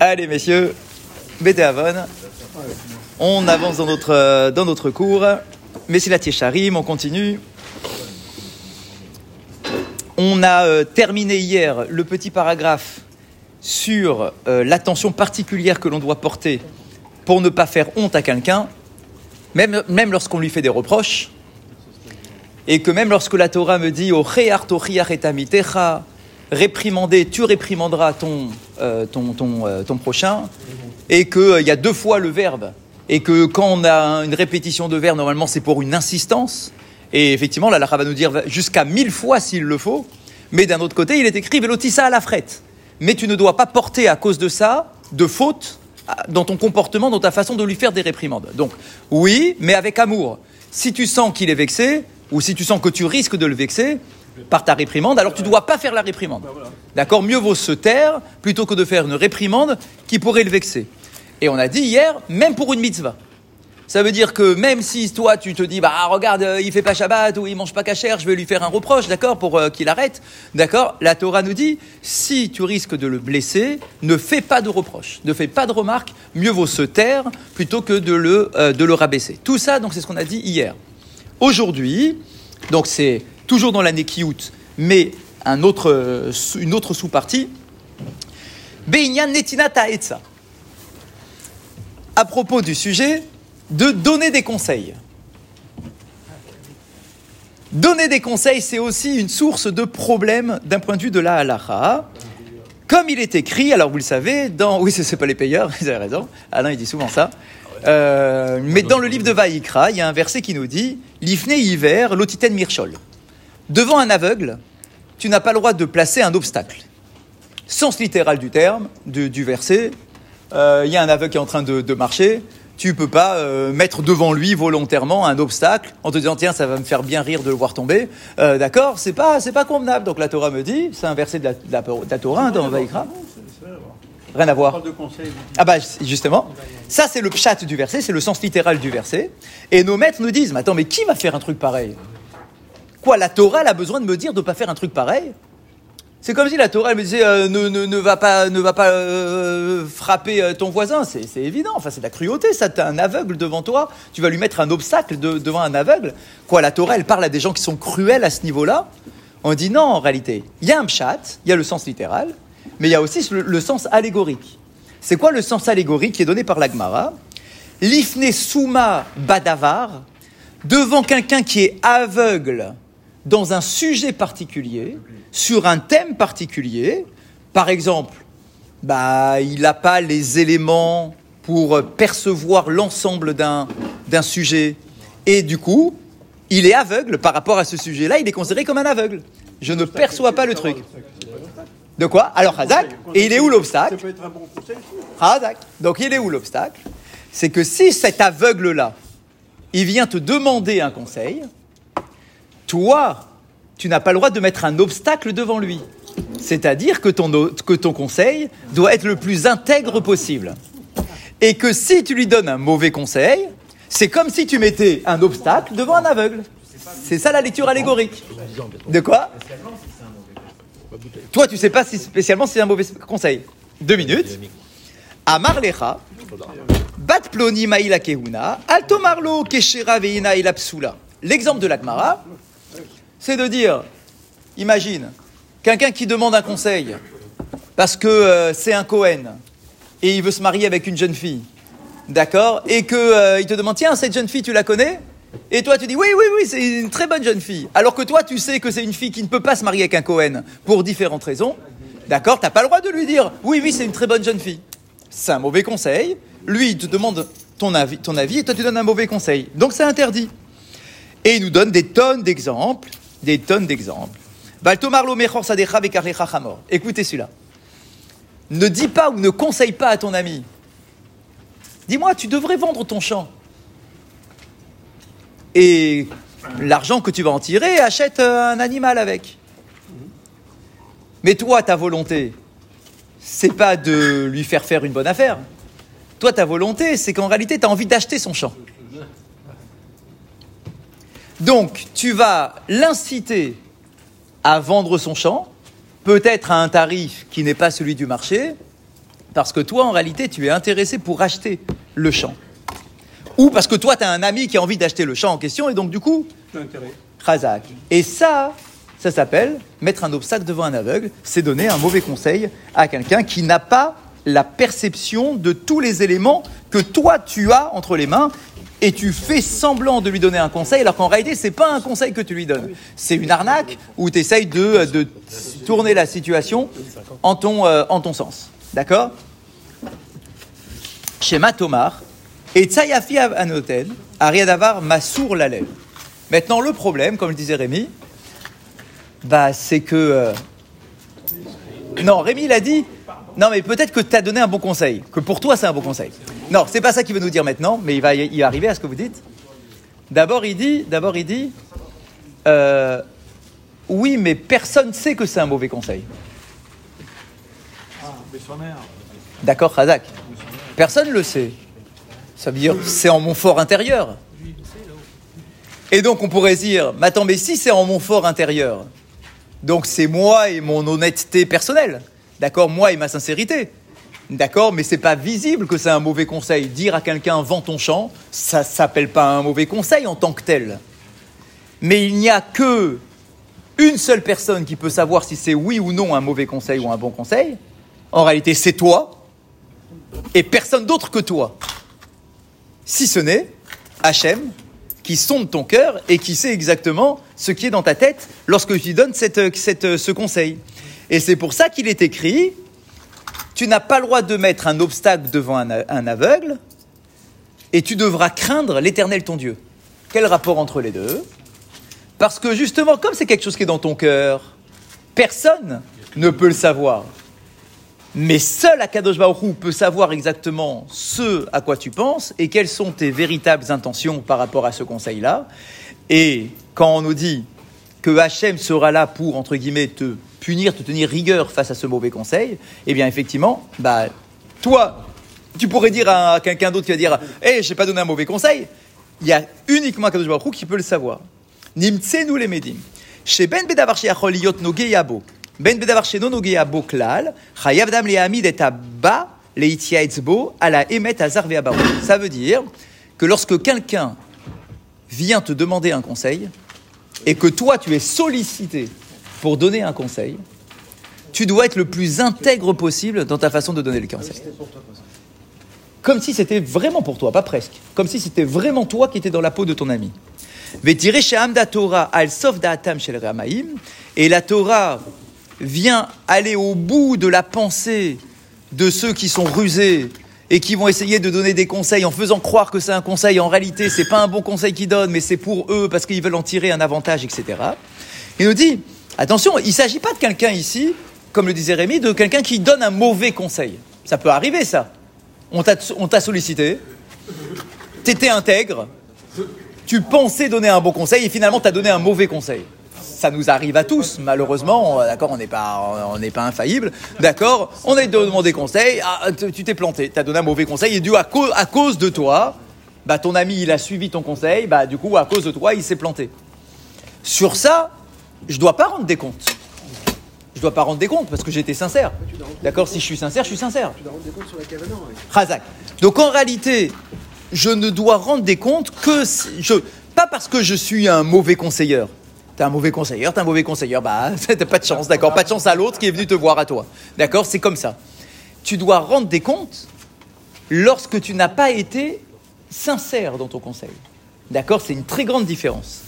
Allez, messieurs, Avon. On avance dans notre, euh, dans notre cours. Messilat Yesharim, on continue. On a euh, terminé hier le petit paragraphe sur euh, l'attention particulière que l'on doit porter pour ne pas faire honte à quelqu'un, même, même lorsqu'on lui fait des reproches, et que même lorsque la Torah me dit au réprimander, tu réprimanderas ton, euh, ton, euh, ton, prochain, et qu'il euh, y a deux fois le verbe, et que quand on a une répétition de verbe, normalement c'est pour une insistance, et effectivement, la va nous dire jusqu'à mille fois s'il le faut, mais d'un autre côté, il est écrit Velotissa à la frette. Mais tu ne dois pas porter à cause de ça de faute dans ton comportement, dans ta façon de lui faire des réprimandes. Donc, oui, mais avec amour. Si tu sens qu'il est vexé, ou si tu sens que tu risques de le vexer, par ta réprimande, alors tu ne dois pas faire la réprimande. D'accord Mieux vaut se taire plutôt que de faire une réprimande qui pourrait le vexer. Et on a dit hier, même pour une mitzvah. Ça veut dire que même si toi tu te dis bah regarde euh, il fait pas Shabbat ou il mange pas cachère, je vais lui faire un reproche, d'accord, pour euh, qu'il arrête, d'accord. La Torah nous dit si tu risques de le blesser, ne fais pas de reproche, ne fais pas de remarques, mieux vaut se taire plutôt que de le euh, de le rabaisser. Tout ça donc c'est ce qu'on a dit hier. Aujourd'hui, donc c'est toujours dans l'année Kiout, mais autre, une autre sous-partie, Beinyan Netina Ta'etza. À propos du sujet de donner des conseils. Donner des conseils, c'est aussi une source de problème d'un point de vue de la halacha. Comme il est écrit, alors vous le savez, dans. Oui, ce n'est pas les payeurs, vous avez raison. Alain, il dit souvent ça. Euh, mais dans le livre de Vaïkra, il y a un verset qui nous dit L'ifne hiver, l'otiten mirchol. Devant un aveugle, tu n'as pas le droit de placer un obstacle. Sens littéral du terme, du, verset, euh, il y a un aveugle qui est en train de, marcher, tu ne peux pas euh, mettre devant lui volontairement un obstacle en te disant tiens ça va me faire bien rire de le voir tomber. Euh, d'accord, c'est pas pas convenable. Donc la Torah me dit, c'est un verset de la, Torah hein, dans Vaïkra. Rien à voir. Ah bah justement, ça c'est le pshat du verset, c'est le sens littéral du verset. Et nos maîtres nous disent, mais attends, mais qui va faire un truc pareil? Quoi, la Torah a besoin de me dire de ne pas faire un truc pareil? C'est comme si la Torah me disait euh, ne, ne, ne, va pas, ne va pas euh, frapper euh, ton voisin. C'est évident. Enfin, c'est de la cruauté. Ça, t'as un aveugle devant toi. Tu vas lui mettre un obstacle devant un aveugle. Quoi, la Torah elle parle à des gens qui sont cruels à ce niveau-là? On dit non, en réalité. Il y a un pshat, il y a le sens littéral, mais il y a aussi le, sens allégorique. C'est quoi le sens allégorique qui est donné par l'Agmara L'ifne souma badavar, devant quelqu'un qui est aveugle dans un sujet particulier, sur un thème particulier. Par exemple, bah, il n'a pas les éléments pour percevoir l'ensemble d'un sujet. Et du coup, il est aveugle par rapport à ce sujet-là, il est considéré comme un aveugle. Je ne perçois pas le truc. De quoi? Alors, Hazak, et il est où l'obstacle? Hazak. Donc, il est où l'obstacle? C'est que si cet aveugle-là, il vient te demander un conseil, toi, tu n'as pas le droit de mettre un obstacle devant lui. C'est-à-dire que ton, conseil doit être le plus intègre possible. Et que si tu lui donnes un mauvais conseil, c'est comme si tu mettais un obstacle devant un aveugle. C'est ça la lecture allégorique. De quoi? Toi, tu sais pas si spécialement c'est un mauvais conseil. Deux minutes. Amar lecha, bat ploni maïla kehuna, alto marlo keshera veina ilapsula. L'exemple de l'Akmara, c'est de dire, imagine, quelqu'un qui demande un conseil parce que euh, c'est un Cohen et il veut se marier avec une jeune fille, d'accord Et qu'il euh, te demande, tiens, cette jeune fille, tu la connais? Et toi, tu dis oui, oui, oui, c'est une très bonne jeune fille. Alors que toi, tu sais que c'est une fille qui ne peut pas se marier avec un Cohen pour différentes raisons. D'accord T'as pas le droit de lui dire oui, oui, c'est une très bonne jeune fille. C'est un mauvais conseil. Lui, il te demande ton avis, ton avis et toi, tu donnes un mauvais conseil. Donc, c'est interdit. Et il nous donne des tonnes d'exemples, des tonnes d'exemples. Écoutez celui-là. Ne dis pas ou ne conseille pas à ton ami. Dis-moi, tu devrais vendre ton champ. Et l'argent que tu vas en tirer, achète euh, un animal avec. Mais toi, ta volonté, c'est pas de lui faire faire une bonne affaire. Toi, ta volonté, c'est qu'en réalité, tu as envie d'acheter son champ. Donc, tu vas l'inciter à vendre son champ, peut-être à un tarif qui n'est pas celui du marché, parce que toi, en réalité, tu es intéressé pour acheter le champ. Ou parce que toi, tu as un ami qui a envie d'acheter le champ en question, et donc du coup, Khazak. Et ça, ça s'appelle mettre un obstacle devant un aveugle, c'est donner un mauvais conseil à quelqu'un qui n'a pas la perception de tous les éléments que toi tu as entre les mains et tu fais semblant de lui donner un conseil alors qu'en réalité c'est pas un conseil que tu lui donnes. C'est une arnaque où tu essayes de, de, tourner la situation en ton, euh, en ton sens. D'accord? Schéma Tomar et Tsayafi Anoten, Ariadavar Massour lèvre. Maintenant le problème, comme je disais Rémi, bah, c'est que. Euh, non, Rémi l'a dit. Non, mais peut-être que tu as donné un bon conseil, que pour toi c'est un bon conseil. Non, c'est pas ça qu'il veut nous dire maintenant, mais il va y arriver à ce que vous dites. D'abord, il dit, d'abord, il dit, euh, oui, mais personne ne sait que c'est un mauvais conseil. D'accord, Razak. Personne ne le sait. Ça veut dire, c'est en mon fort intérieur. Et donc, on pourrait dire, mais attends, mais si c'est en mon fort intérieur, donc c'est moi et mon honnêteté personnelle. D'accord Moi et ma sincérité. D'accord Mais c'est pas visible que c'est un mauvais conseil. Dire à quelqu'un vends ton champ, ça s'appelle pas un mauvais conseil en tant que tel. Mais il n'y a que une seule personne qui peut savoir si c'est oui ou non un mauvais conseil ou un bon conseil. En réalité, c'est toi et personne d'autre que toi. Si ce n'est Hachem, qui sonde ton cœur et qui sait exactement ce qui est dans ta tête lorsque tu donnes ce conseil. Et c'est pour ça qu'il est écrit, tu n'as pas le droit de mettre un obstacle devant un, aveugle et tu devras craindre l'éternel ton Dieu. Quel rapport entre les deux? Parce que justement, comme c'est quelque chose qui est dans ton cœur, personne ne peut le savoir. Mais seul Akadosh Baruch peut savoir exactement ce à quoi tu penses et quelles sont tes véritables intentions par rapport à ce conseil-là. Et quand on nous dit que Hachem sera là pour, entre guillemets, te punir, te tenir rigueur face à ce mauvais conseil, eh bien, effectivement, bah, toi, tu pourrais dire à quelqu'un d'autre qui va dire Hé, je n'ai pas donné un mauvais conseil. Il y a uniquement Akadosh Baruch qui peut le savoir. Nimtse nous les médim. Chez Ben Bedavar no Geyabo. Ben bedavar sheno nogea bo klal, chayav dam lehamid et abba leitiaetzbo à la emet azar Ça veut dire que lorsque quelqu'un vient te demander un conseil et que toi tu es sollicité pour donner un conseil, tu dois être le plus intègre possible dans ta façon de donner le conseil. Comme si c'était vraiment pour toi, pas presque. Comme si c'était vraiment toi qui étais dans la peau de ton ami. Et la Torah vient aller au bout de la pensée de ceux qui sont rusés et qui vont essayer de donner des conseils en faisant croire que c'est un conseil, en réalité c'est pas un bon conseil qu'ils donnent, mais c'est pour eux parce qu'ils veulent en tirer un avantage, etc. Il nous dit, attention, il ne s'agit pas de quelqu'un ici, comme le disait Rémi, de quelqu'un qui donne un mauvais conseil. Ça peut arriver ça. On t'a sollicité, t'étais intègre, tu pensais donner un bon conseil et finalement t'as donné un mauvais conseil ça nous arrive à tous, malheureusement, d'accord, on n'est pas, on pas infaillible, d'accord, on a demandé conseil, ah, tu t'es planté, tu as donné un mauvais conseil, et dû à, à cause de toi, bah, ton ami, il a suivi ton conseil, bah, du coup, à cause de toi, il s'est planté. Sur ça, je ne dois pas rendre des comptes. Je ne dois pas rendre des comptes parce que j'étais sincère. D'accord Si je suis sincère, je suis sincère. Tu dois rendre des comptes sur la Razak. Donc en réalité, je ne dois rendre des comptes que je, pas parce que je suis un mauvais conseiller. T'es un mauvais conseiller, t'es un mauvais conseiller, bah t'as pas de chance, d'accord Pas de chance à l'autre qui est venu te voir à toi. D'accord C'est comme ça. Tu dois rendre des comptes lorsque tu n'as pas été sincère dans ton conseil. D'accord C'est une très grande différence.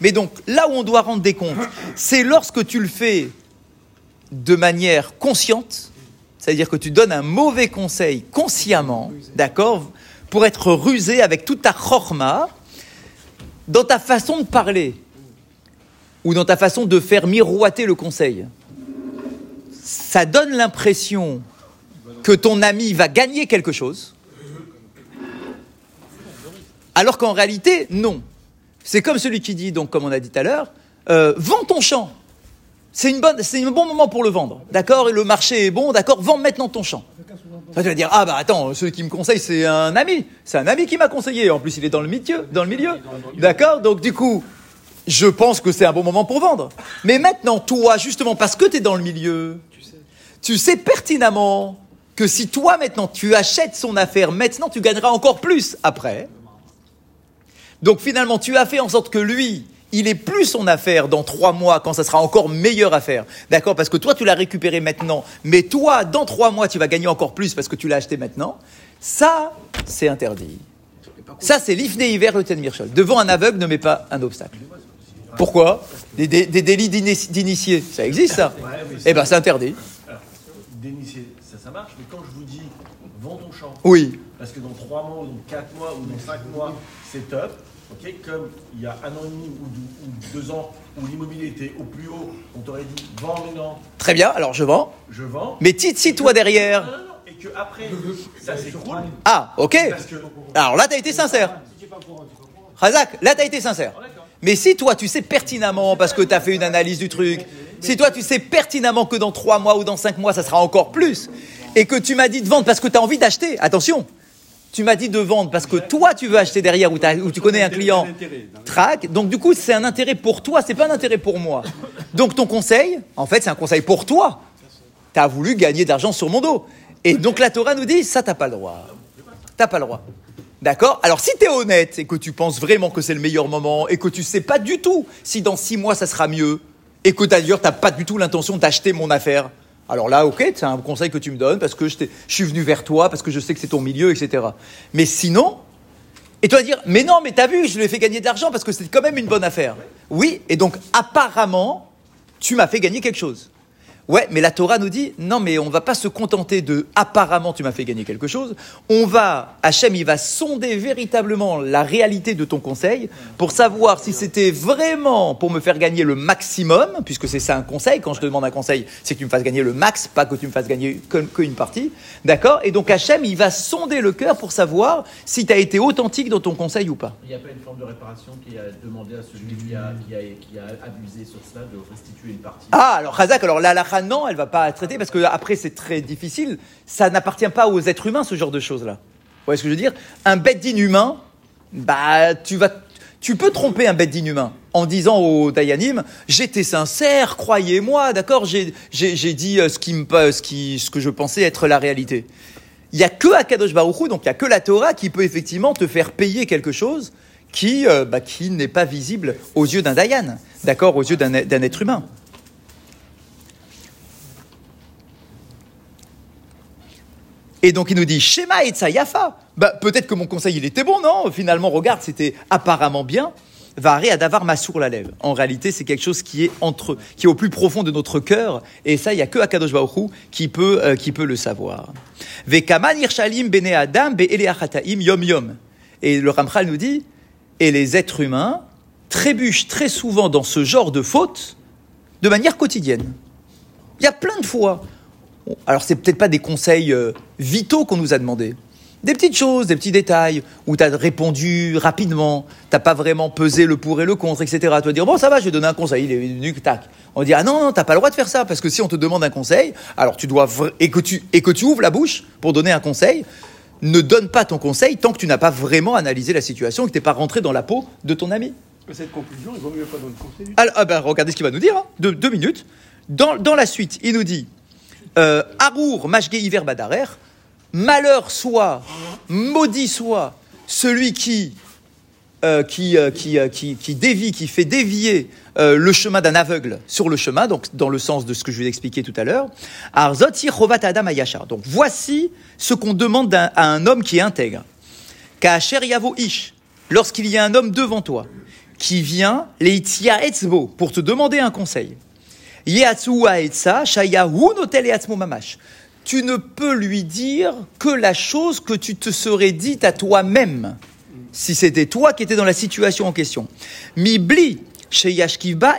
Mais donc, là où on doit rendre des comptes, c'est lorsque tu le fais de manière consciente, c'est-à-dire que tu donnes un mauvais conseil consciemment, d'accord, pour être rusé avec toute ta chorma dans ta façon de parler ou dans ta façon de faire miroiter le conseil. Ça donne l'impression que ton ami va gagner quelque chose, alors qu'en réalité, non. C'est comme celui qui dit, donc, comme on a dit tout à l'heure, euh, vends ton champ. c'est une bonne, c'est un bon moment pour le vendre, d'accord? Et le marché est bon, d'accord? Vends maintenant ton champ. tu vas dire, ah bah attends, celui qui me conseille, c'est un ami. C'est un ami qui m'a conseillé. En plus, il est dans le milieu, dans le milieu. D'accord? Donc du coup, je pense que c'est un bon moment pour vendre. Mais maintenant, toi, justement, parce que tu es dans le milieu, tu sais pertinemment que si toi, maintenant, tu achètes son affaire, maintenant, tu gagneras encore plus après. Donc finalement, tu as fait en sorte que lui, il est plus son affaire dans trois mois quand ça sera encore meilleure affaire. D'accord? Parce que toi, tu l'as récupéré maintenant, mais toi, dans trois mois, tu vas gagner encore plus parce que tu l'as acheté maintenant. Ça, c'est interdit. Ça, c'est l'ifne hiver le Mirchol. Devant un aveugle, ne mets pas un obstacle. Pourquoi? Des, délits d'initiés, ça existe ça Eh bien, c'est interdit. D'initié, ça, ça marche, mais quand je vous dis vends ton champ, oui. parce que dans trois mois, ou dans quatre mois, ou dans cinq mois, c'est top, comme il y a un an et demi ou deux, ans où l'immobilier était au plus haut, on t'aurait dit vends maintenant. Très bien, alors je vends. Je vends. Mais si toi derrière. Non, non, non, et que après, ça s'écroule. Ah, ok. Alors là, tu as été sincère. Razak, là, tu as été sincère. Mais si toi, tu sais pertinemment, parce que tu as fait une analyse du truc, si toi, tu sais pertinemment que dans trois mois ou dans cinq mois, ça sera encore plus, et que tu m'as dit de vendre parce que tu as envie d'acheter, attention, tu m'as dit de vendre parce que toi tu veux acheter derrière ou, tu connais un client track. Donc du coup c'est un intérêt pour toi, c'est pas un intérêt pour moi. Donc ton conseil, en fait c'est un conseil pour toi. Tu as voulu gagner d'argent sur mon dos. Et donc la Torah nous dit ça t'as pas le droit. T'as pas le droit. D'accord? Alors si tu es honnête et que tu penses vraiment que c'est le meilleur moment et que tu sais pas du tout si dans six mois ça sera mieux et que d'ailleurs tu n'as pas du tout l'intention d'acheter mon affaire, alors là, ok, c'est un conseil que tu me donnes parce que je, suis venu vers toi, parce que je sais que c'est ton milieu, etc. Mais sinon, et vas dire, mais non, mais t'as vu, je lui ai fait gagner de l'argent parce que c'est quand même une bonne affaire. Oui, et donc apparemment, tu m'as fait gagner quelque chose. Ouais, mais la Torah nous dit non, mais on va pas se contenter de apparemment tu m'as fait gagner quelque chose. On va, Hachem, il va sonder véritablement la réalité de ton conseil pour savoir si c'était vraiment pour me faire gagner le maximum, puisque c'est ça un conseil. Quand je te demande un conseil, c'est que tu me fasses gagner le max, pas que tu me fasses gagner qu'une partie. D'accord? Et donc Hachem, il va sonder le cœur pour savoir si tu as été authentique dans ton conseil ou pas. Il n'y a pas une forme de réparation qui a demandé à celui qui a, qui a, qui a abusé sur cela de restituer une partie? Ah, alors Razak, alors là, la non, elle va pas traiter parce que après c'est très difficile. Ça n'appartient pas aux êtres humains ce genre de choses là. Vous voyez ce que je veux dire? Un bête d'inhumain, bah tu vas, tu peux tromper un bête d'inhumain en disant au Dayanim, j'étais sincère, croyez-moi, d'accord, j'ai dit euh, ce qui me, ce qui, ce que je pensais être la réalité. Il y a que Akadosh Baruch donc il y a que la Torah qui peut effectivement te faire payer quelque chose qui, euh, bah, qui n'est pas visible aux yeux d'un Dayan, d'accord, aux yeux d'un être humain. Et donc il nous dit Shema et Yafa. Bah, peut-être que mon conseil il était bon, non? Finalement, regarde, c'était apparemment bien. Varé à davar Massour la lève. En réalité, c'est quelque chose qui est entre, qui est au plus profond de notre cœur. Et ça, il y a que Akadosh Baruch qui peut, euh, qui peut le savoir. Adam yom yom. Et le Ramchal nous dit, et les êtres humains trébuchent très souvent dans ce genre de fautes de manière quotidienne. Il y a plein de fois alors c'est peut-être pas des conseils euh, vitaux qu'on nous a demandé. Des petites choses, des petits détails, où tu as répondu rapidement, t'as pas vraiment pesé le pour et le contre, etc. Tu vas dire, bon, ça va, je vais donner un conseil, il est venu, tac. On dit, ah non, non, t'as pas le droit de faire ça, parce que si on te demande un conseil, alors tu dois, et que tu, et que tu ouvres la bouche pour donner un conseil, ne donne pas ton conseil tant que tu n'as pas vraiment analysé la situation et que tu n'es pas rentré dans la peau de ton ami. Cette conclusion, il vaut mieux pas donner conseil. Alors, ah ben, regardez ce qu'il va nous dire, hein. deux, minutes. Dans, dans la suite, il nous dit, Arour Mashge Iver Badarer, malheur soit, maudit soit celui qui, euh, qui, euh, qui, qui, dévie, qui fait dévier le chemin d'un aveugle sur le chemin, donc dans le sens de ce que je vous ai expliqué tout à l'heure. Donc voici ce qu'on demande à un homme qui est intègre. Ka'asher Yavo Ish, lorsqu'il y a un homme devant toi, qui vient, Leitia Etzbo, pour te demander un conseil. Tu ne peux lui dire que la chose que tu te serais dite à toi-même, si c'était toi qui étais dans la situation en question. Mibli, chez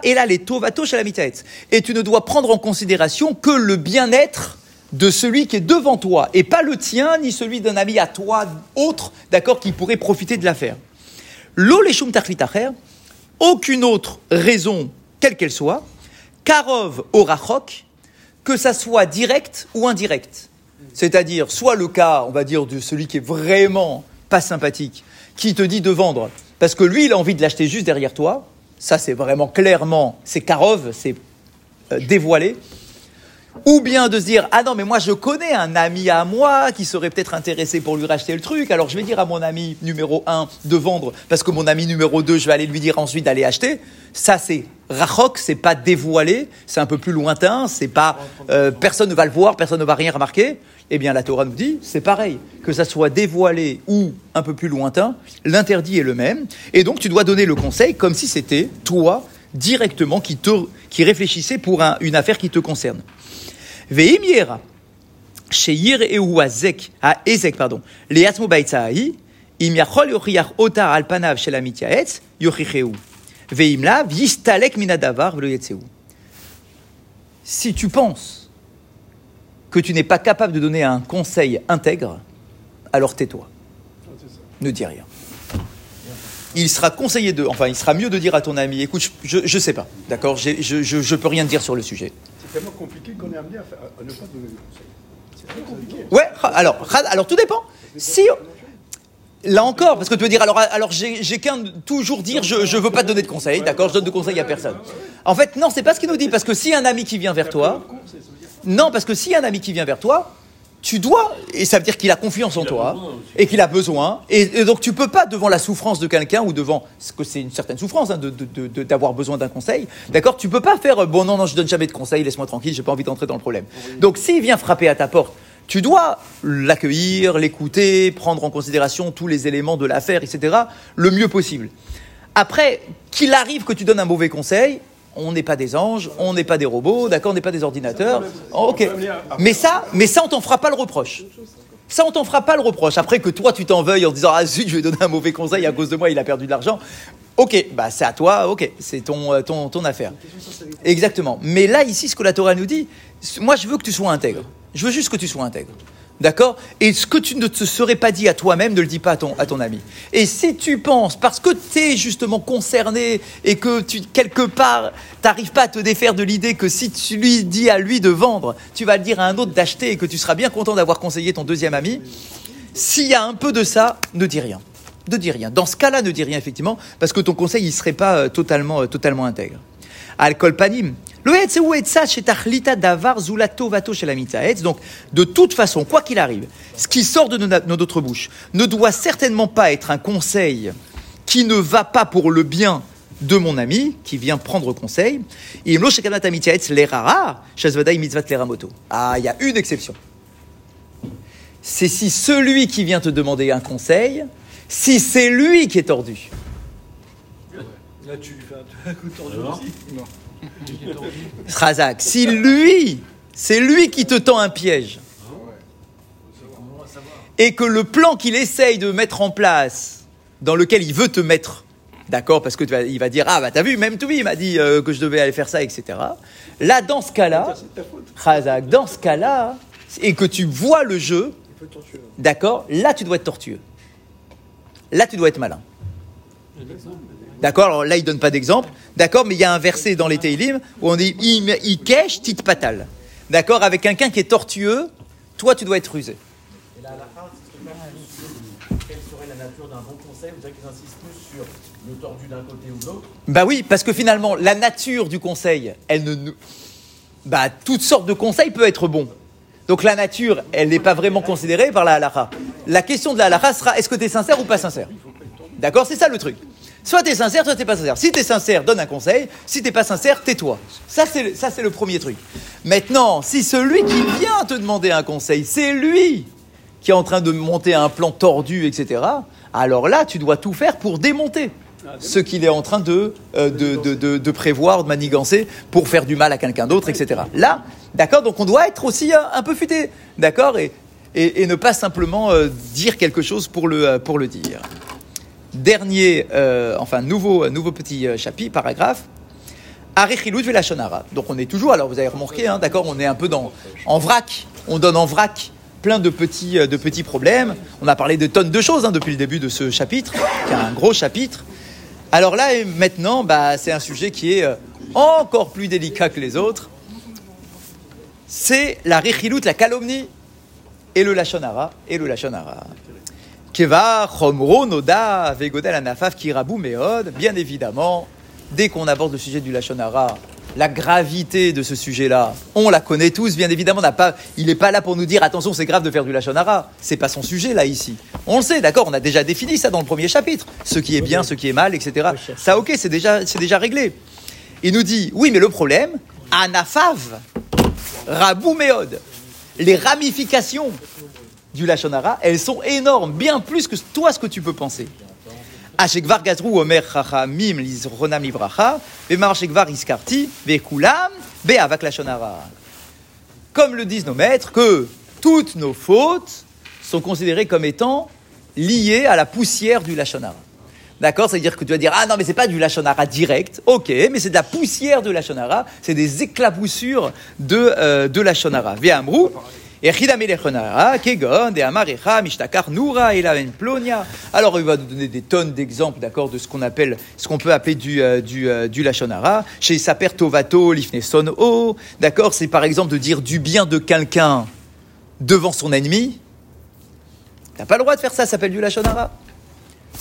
et là les tovato chez la Et tu ne dois prendre en considération que le bien-être de celui qui est devant toi, et pas le tien, ni celui d'un ami à toi, autre, d'accord, qui pourrait profiter de l'affaire. Les aucune autre raison, quelle qu'elle soit, Karov au Rachok, que ça soit direct ou indirect. C'est-à-dire, soit le cas, on va dire, de celui qui est vraiment pas sympathique, qui te dit de vendre, parce que lui, il a envie de l'acheter juste derrière toi. Ça, c'est vraiment clairement, c'est Karov, c'est euh, dévoilé. Ou bien de se dire, ah non, mais moi je connais un ami à moi qui serait peut-être intéressé pour lui racheter le truc, alors je vais dire à mon ami numéro 1 de vendre, parce que mon ami numéro 2, je vais aller lui dire ensuite d'aller acheter. Ça, c'est rachok, c'est pas dévoilé, c'est un peu plus lointain, c'est pas, euh, personne ne va le voir, personne ne va rien remarquer. Eh bien, la Torah nous dit, c'est pareil, que ça soit dévoilé ou un peu plus lointain, l'interdit est le même. Et donc, tu dois donner le conseil comme si c'était toi directement qui, te, qui réfléchissait pour un- une affaire qui te concerne. Ve'im yera, sheyir ehu azek, à ezek, pardon, le'atzmo baitzai, im yachol yochiach otar al panav shel amityaetz, yochicheu. Ve'im lav, yistalek minadavar. Si tu penses que tu n'es pas capable de donner un conseil intègre, alors tais-toi. Ne dis rien. Il sera conseillé de, enfin, il sera mieux de dire à ton ami, écoute, je, je, sais pas, d'accord, je, je, je peux rien dire sur le sujet. C'est tellement compliqué qu'on est amené à, ne pas donner de conseils. C'est très compliqué. Ouais, alors, alors tout dépend. Si, là encore, parce que tu veux dire, alors, alors j'ai qu'un toujours dire, je ne veux pas te donner de conseils, d'accord, je donne de conseils à personne. En fait, non, c'est pas ce qu'il nous dit, parce que si un ami qui vient vers toi, non, parce que si un ami qui vient vers toi, tu dois, et ça veut dire qu'il a confiance en toi, et qu'il a besoin, et, et donc tu peux pas, devant la souffrance de quelqu'un, ou devant, ce que c'est une certaine souffrance, hein, d'avoir besoin d'un conseil, d'accord, tu peux pas faire, euh, bon non, non, je donne jamais de conseils, laisse-moi tranquille, j'ai pas envie d'entrer dans le problème. Donc s'il vient frapper à ta porte, tu dois l'accueillir, l'écouter, prendre en considération tous les éléments de l'affaire, etc., le mieux possible. Après, qu'il arrive que tu donnes un mauvais conseil, on n'est pas des anges, on n'est pas des robots, d'accord, on n'est pas des ordinateurs. Oh, ok. Mais ça, mais ça, on t'en fera pas le reproche. Ça, on t'en fera pas le reproche. Après que toi, tu t'en veuilles en disant Ah, zut, je vais donner un mauvais conseil à cause de moi, il a perdu de l'argent. Ok, bah c'est à toi, ok, c'est ton, euh, ton, ton affaire. Exactement. Mais là, ici, ce que la Torah nous dit, moi, je veux que tu sois intègre. Je veux juste que tu sois intègre. D'accord? Et ce que tu ne te serais pas dit à toi-même, ne le dis pas à ton, à ton ami. Et si tu penses, parce que tu es justement concerné et que tu, quelque part, t'arrives pas à te défaire de l'idée que si tu lui dis à lui de vendre, tu vas le dire à un autre d'acheter et que tu seras bien content d'avoir conseillé ton deuxième ami, s'il y a un peu de ça, ne dis rien. Ne dis rien. Dans ce cas-là, ne dis rien, effectivement, parce que ton conseil, il serait pas euh, totalement, euh, totalement intègre. Alcool panim. Le etz ou etza shetachlita davar zulato vato shel hamitzaetz. Donc, de toute façon, quoi qu'il arrive, ce qui sort de notre bouche ne doit certainement pas être un conseil qui ne va pas pour le bien de mon ami qui vient prendre conseil. Ah, il y a une exception c'est si celui qui vient te demander un conseil, si c'est lui qui est tordu. Là, tu lui fais un, un coup de tordu aussi. Non. Razak, si lui, c'est lui qui te tend un piège, et que le plan qu'il essaye de mettre en place, dans lequel il veut te mettre, d'accord, parce que tu vas- il va dire ah bah t'as vu, même il m'a dit euh, que je devais aller faire ça, etc. Là, dans ce cas-là, Razak, dans ce cas-là, et que tu vois le jeu, d'accord, là tu dois être tortueux. Là tu dois être malin. D'accord Alors là, il donne pas d'exemple. D'accord Mais il y a un verset dans les Teilim où on dit Il cache tit patal. D'accord Avec quelqu'un qui est tortueux, toi, tu dois être rusé. Et là, à la fin, quelle serait la nature d'un bon conseil? Vous savez qu'ils insistent plus sur le tordu d'un côté ou de l'autre? Bah oui, parce que finalement, la nature du conseil, elle ne. nous- Bah, toutes sortes de conseils peuvent être bons. Donc la nature, elle n'est pas vraiment considérée par la halakha. La question de la halakha sera est-ce que tu es sincère ou pas sincère? D'accord C'est ça le truc. Soit tu es sincère, soit tu n'es pas sincère. Si tu es sincère, donne un conseil. Si tu n'es pas sincère, tais-toi. Ça, c'est le- ça, c'est le premier truc. Maintenant, si celui qui vient te demander un conseil, c'est lui qui est en train de monter un plan tordu, etc., alors là, tu dois tout faire pour démonter ce qu'il est en train de, euh, de, de, de- prévoir, de manigancer pour faire du mal à quelqu'un d'autre, etc. Là, d'accord Donc on doit être aussi un, un peu futé, d'accord et, et, et ne pas simplement euh, dire quelque chose pour le, euh, pour le dire. Dernier, euh, enfin, nouveau, nouveau petit euh, chapitre, paragraphe. Arechilut velashonara. Donc on est toujours, alors vous avez remarqué, hein, d'accord, on est un peu dans, en vrac, on donne en vrac plein de petits, euh, de petits problèmes. On a parlé de tonnes de choses hein, depuis le début de ce chapitre, qui est un gros chapitre. Alors là, maintenant, bah, c'est un sujet qui est, euh, encore plus délicat que les autres, c'est la richilut, la calomnie, et le lachonara, et le lachonara. Keva, chomro, noda, vegodel, anafaf, kirabou, meod, bien évidemment, dès qu'on aborde le sujet du lachonara, la gravité de ce sujet-là, on la connaît tous, bien évidemment, n'a pas, il n'est pas là pour nous dire attention, c'est grave de faire du lachonara. C'est pas son sujet là ici. On le sait, d'accord, on a déjà défini ça dans le premier chapitre. Ce qui est bien, ce qui est mal, etc. Ça, ok, c'est déjà, c'est déjà réglé. Il nous dit oui, mais le problème, anafav, rabou meod, les ramifications du lachonara, elles sont énormes, bien plus que toi ce que tu peux penser. Comme le disent nos maîtres, que toutes nos fautes sont considérées comme étant liées à la poussière du lachonara. D'accord? C'est-à-dire que tu vas dire, ah non, mais c'est pas du lachonara direct, ok, mais c'est de la poussière de lachonara, c'est des éclaboussures de, euh, de lachonara. Alors il va nous donner des tonnes d'exemples, d'accord, de ce qu'on appelle, ce qu'on peut appeler du euh, du, euh, du lachonara. Chez Saper Tovato, Lifneson O, d'accord, c'est par exemple de dire du bien de quelqu'un devant son ennemi. T'as pas le droit de faire ça, ça s'appelle du lachonara.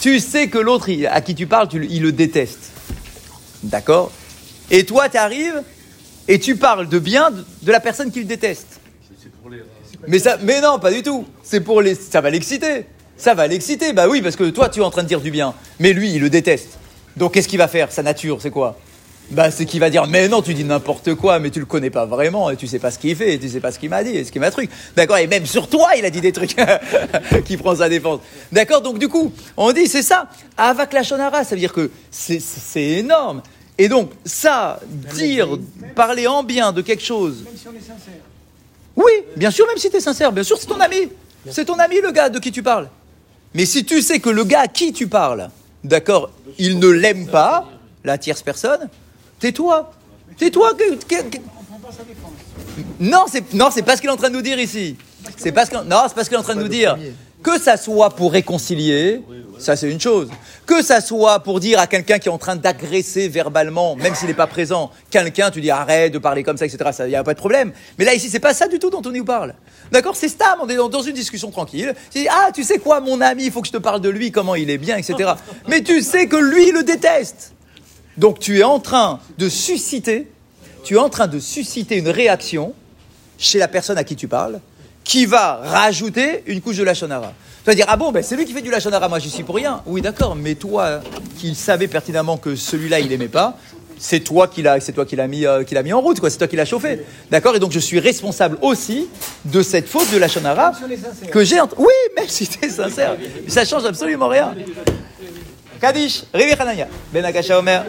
Tu sais que l'autre à qui tu parles, il le déteste, d'accord? Et toi, tu arrives et tu parles de bien de- la personne qui le Mais ça, mais non, pas du tout. C'est pour les, ça va l'exciter. Ça va l'exciter. Bah oui, parce que toi, tu es en train de dire du bien, mais lui, il le déteste. Donc, qu'est-ce qu'il va faire Sa nature, c'est quoi? Bah, c'est qu'il va dire, mais non, tu dis n'importe quoi, mais tu le connais pas vraiment, et tu sais pas ce qu'il fait, et tu sais pas ce qu'il m'a dit, et ce qu'il m'a truc. D'accord? Et même sur toi, il a dit des trucs qui prend sa défense. D'accord? Donc, du coup, on dit, c'est ça. Avak la shonara, ça veut dire que c'est énorme. Et donc, ça, dire, parler en bien de quelque chose, Même si on est sincère. Oui, bien sûr, même si tu es sincère, bien sûr, c'est ton ami. C'est ton ami, le gars de qui tu parles. Mais si tu sais que le gars à qui tu parles, d'accord, il ne l'aime pas, la tierce personne, tais-toi. Tais-toi. Non, c'est non, c'est pas ce qu'il est en train de nous dire ici. C'est pas non, c'est pas ce qu'il est en train de nous dire. Que ça soit pour réconcilier, ça c'est une chose. Que ça soit pour dire à quelqu'un qui est en train d'agresser verbalement, même s'il n'est pas présent, quelqu'un, tu dis arrête de parler comme ça, etc. Ça, y a pas de problème. Mais là ici, c'est pas ça du tout dont on nous parle. D'accord, c'est Stam. On est dans, dans une discussion tranquille. Tu dis ah, tu sais quoi, mon ami, il faut que je te parle de lui, comment il est bien, etc. Mais tu sais que lui il le déteste. Donc tu es en train de susciter, tu es en train de susciter une réaction chez la personne à qui tu parles, qui va rajouter une couche de lachonara. Tu vas dire, ah bon, ben c'est lui qui fait du lachonara, moi j'y suis pour rien. Oui, d'accord, mais toi, qui savais pertinemment que celui-là, il aimait pas, c'est toi qui l'as, c'est toi qui l'as mis, euh, qui l'a mis en route, quoi. C'est toi qui l'as chauffé, d'accord. Et donc je suis responsable aussi de cette faute de est sincère. que j'ai. ent- Oui, même si tu es sincère, ça change absolument rien. Kadish, Rivi Hanania, Ben Omer,